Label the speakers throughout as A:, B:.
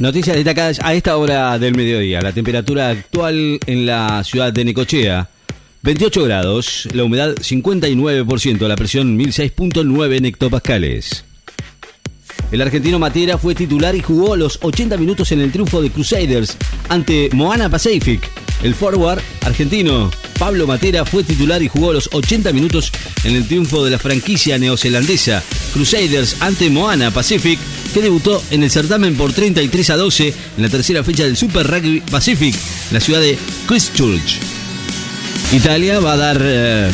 A: Noticias destacadas a esta hora del mediodía. La temperatura actual en la ciudad de Necochea, 28 grados, la humedad 59%, la presión 1006.9 hectopascales. El argentino Matera fue titular y jugó los 80 minutos en el triunfo de Crusaders ante Moana Pacific. El forward argentino Pablo Matera fue titular y jugó los 80 minutos en el triunfo de la franquicia neozelandesa Crusaders ante Moana Pacific, que debutó en el certamen por 33 a 12 en la tercera fecha del Super Rugby Pacific en la ciudad de Christchurch. Italia va a dar eh,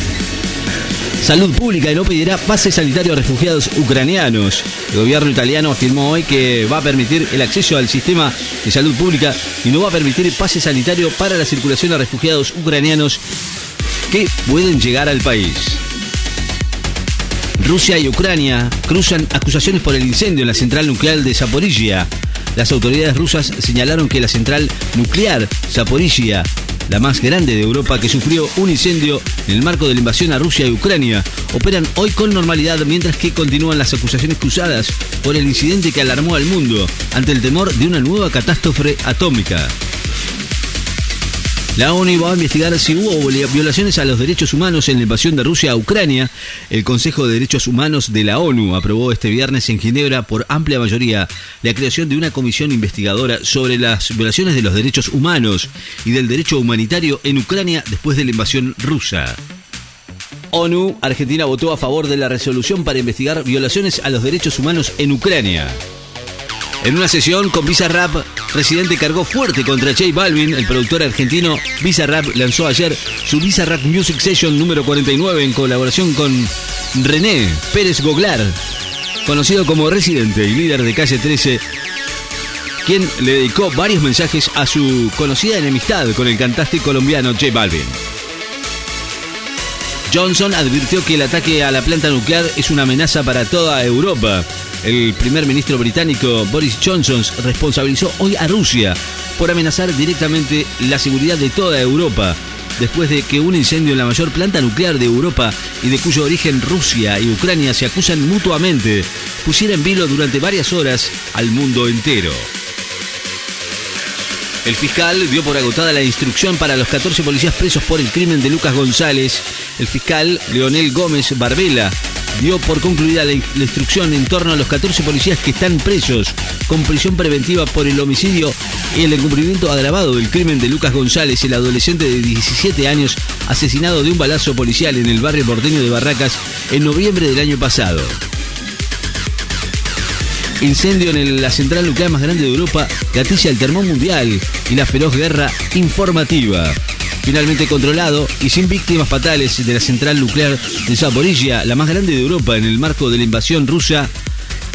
A: salud pública y no pedirá pase sanitario a refugiados ucranianos. El gobierno italiano afirmó hoy que va a permitir el acceso al sistema de salud pública y no va a permitir pase sanitario para la circulación de refugiados ucranianos que pueden llegar al país. Rusia y Ucrania cruzan acusaciones por el incendio en la central nuclear de Zaporizhia. Las autoridades rusas señalaron que la central nuclear Zaporizhia la más grande de Europa que sufrió un incendio en el marco de la invasión a Rusia y Ucrania, operan hoy con normalidad mientras que continúan las acusaciones cruzadas por el incidente que alarmó al mundo ante el temor de una nueva catástrofe atómica. La ONU va a investigar si hubo violaciones a los derechos humanos en la invasión de Rusia a Ucrania. El Consejo de Derechos Humanos de la ONU aprobó este viernes en Ginebra por amplia mayoría la creación de una comisión investigadora sobre las violaciones de los derechos humanos y del derecho humanitario en Ucrania después de la invasión rusa. ONU, Argentina votó a favor de la resolución para investigar violaciones a los derechos humanos en Ucrania. En una sesión con Bizarrap, Residente cargó fuerte contra J Balvin. El productor argentino Bizarrap lanzó ayer su Bizarrap Music Session número 49 en colaboración con René Pérez Goglar, conocido como Residente y líder de Calle 13, quien le dedicó varios mensajes a su conocida enemistad con el cantante colombiano J Balvin. Johnson advirtió que el ataque a la planta nuclear es una amenaza para toda Europa. El primer ministro británico Boris Johnson responsabilizó hoy a Rusia por amenazar directamente la seguridad de toda Europa, después de que un incendio en la mayor planta nuclear de Europa y de cuyo origen Rusia y Ucrania se acusan mutuamente, pusiera en vilo durante varias horas al mundo entero. El fiscal dio por agotada la instrucción para los 14 policías presos por el crimen de Lucas González. El fiscal Leonel Gómez Barbela dio por concluida la, instrucción en torno a los 14 policías que están presos con prisión preventiva por el homicidio y el incumplimiento agravado del crimen de Lucas González, el adolescente de 17 años asesinado de un balazo policial en el barrio porteño de Barracas en noviembre del año pasado. Incendio en la central nuclear más grande de Europa gatilla el termón mundial y la feroz guerra informativa finalmente controlado y sin víctimas fatales de la central nuclear de Zaporizhia, la más grande de Europa en el marco de la invasión rusa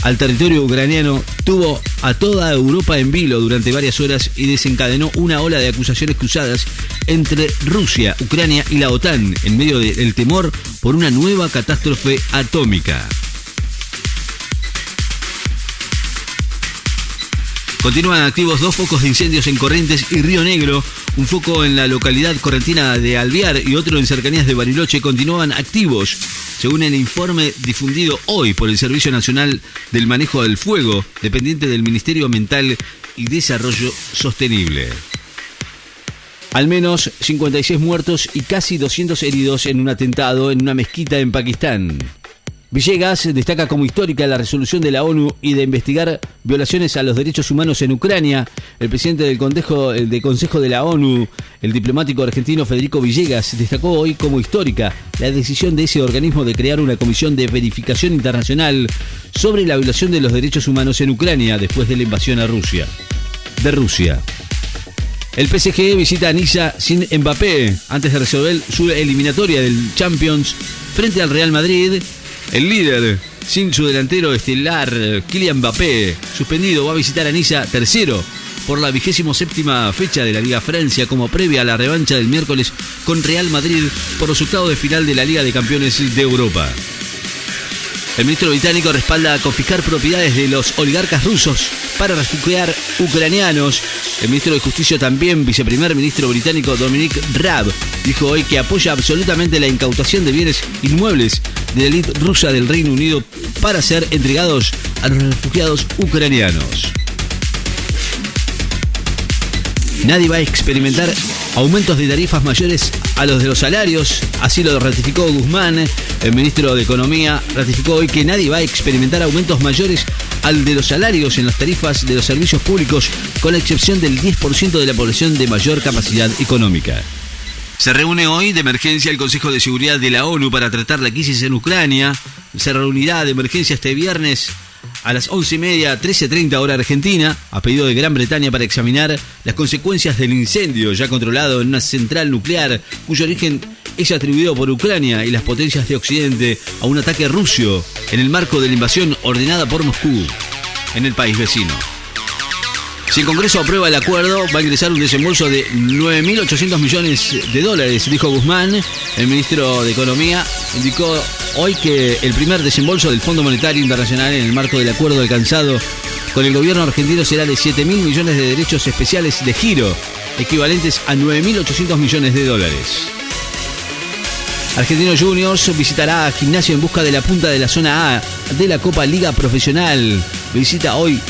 A: al territorio ucraniano, tuvo a toda Europa en vilo durante varias horas y desencadenó una ola de acusaciones cruzadas entre Rusia, Ucrania y la OTAN en medio del temor por una nueva catástrofe atómica. Continúan activos dos focos de incendios en Corrientes y Río Negro. Un foco en la localidad correntina de Alvear y otro en cercanías de Bariloche continúan activos, según el informe difundido hoy por el Servicio Nacional del Manejo del Fuego, dependiente del Ministerio Ambiental y Desarrollo Sostenible. Al menos 56 muertos y casi 200 heridos en un atentado en una mezquita en Pakistán. Villegas destaca como histórica la resolución de la ONU y de investigar violaciones a los derechos humanos en Ucrania. El presidente del Consejo, de, Consejo de la ONU, el diplomático argentino Federico Villegas, destacó hoy como histórica la decisión de ese organismo de crear una comisión de verificación internacional sobre la violación de los derechos humanos en Ucrania después de la invasión a Rusia. De Rusia. El PSG visita a Niza sin Mbappé antes de resolver su eliminatoria del Champions frente al Real Madrid el líder, sin su delantero estelar, Kylian Mbappé, suspendido, va a visitar a Niza tercero por la vigésimo séptima fecha de la Liga Francia como previa a la revancha del miércoles con Real Madrid por octavos de final de la Liga de Campeones de Europa. El ministro británico respalda confiscar propiedades de los oligarcas rusos para refugiar ucranianos. El ministro de Justicia también, viceprimer ministro británico Dominic Raab, dijo hoy que apoya absolutamente la incautación de bienes inmuebles de la élite rusa del Reino Unido para ser entregados a los refugiados ucranianos. nadie va a experimentar aumentos de tarifas mayores a los de los salarios. Así lo ratificó Guzmán, el ministro de Economía, ratificó hoy que nadie va a experimentar aumentos mayores al de los salarios en las tarifas de los servicios públicos, con la excepción del 10% de la población de mayor capacidad económica. Se reúne hoy de emergencia el Consejo de Seguridad de la ONU para tratar la crisis en Ucrania. Se reunirá de emergencia este viernes a las 11 y media, 13.30 hora argentina, a pedido de Gran Bretaña para examinar las consecuencias del incendio ya controlado en una central nuclear cuyo origen es atribuido por Ucrania y las potencias de Occidente a un ataque ruso en el marco de la invasión ordenada por Moscú en el país vecino. Si el Congreso aprueba el acuerdo, va a ingresar un desembolso de 9.800 millones de dólares, dijo Guzmán. El ministro de Economía indicó hoy que el primer desembolso del Fondo Monetario Internacional en el marco del acuerdo alcanzado con el gobierno argentino será de 7.000 millones de derechos especiales de giro, equivalentes a 9.800 millones de dólares. Argentino Juniors visitará a Gimnasio en busca de la punta de la zona A de la Copa Liga Profesional. Visita hoy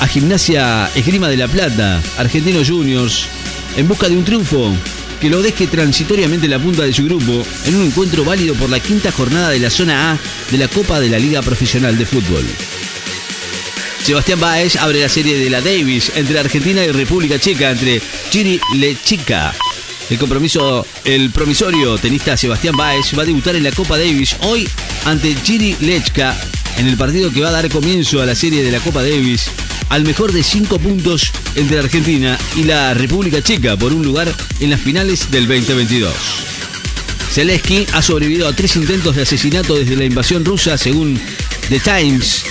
A: a Gimnasia Esgrima de la Plata, Argentino Juniors, en busca de un triunfo que lo deje transitoriamente en la punta de su grupo en un encuentro válido por la quinta jornada de la zona A de la Copa de la Liga Profesional de Fútbol. Sebastián Baez abre la serie de la Davis entre Argentina y República Checa, entre Chiri Lechica. El compromiso, el promisorio tenista Sebastián Baez va a debutar en la Copa Davis hoy ante Chiri Lechka en el partido que va a dar comienzo a la serie de la Copa Davis al mejor de cinco puntos entre Argentina y la República Checa por un lugar en las finales del 2022. Zelensky ha sobrevivido a tres intentos de asesinato desde la invasión rusa, según The Times.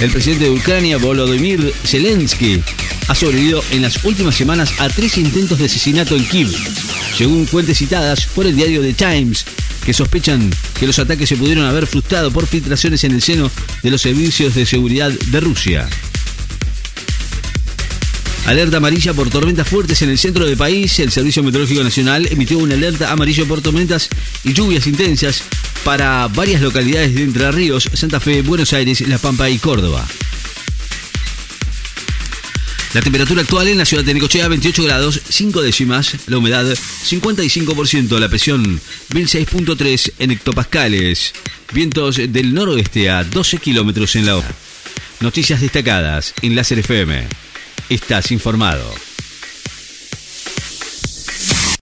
A: El presidente de Ucrania, Volodymyr Zelensky, ha sobrevivido en las últimas semanas a tres intentos de asesinato en Kiev, según fuentes citadas por el diario The Times, que sospechan que los ataques se pudieron haber frustrado por filtraciones en el seno de los servicios de seguridad de Rusia. Alerta amarilla por tormentas fuertes en el centro del país. El Servicio Meteorológico Nacional emitió una alerta amarilla por tormentas y lluvias intensas para varias localidades de Entre Ríos, Santa Fe, Buenos Aires, La Pampa y Córdoba. La temperatura actual en la ciudad de Necochea 28 grados, 5 décimas, la humedad 55%, la presión 1006.3 en hectopascales, vientos del noroeste a 12 kilómetros en la hora. Noticias destacadas en Láser FM. Estás informado.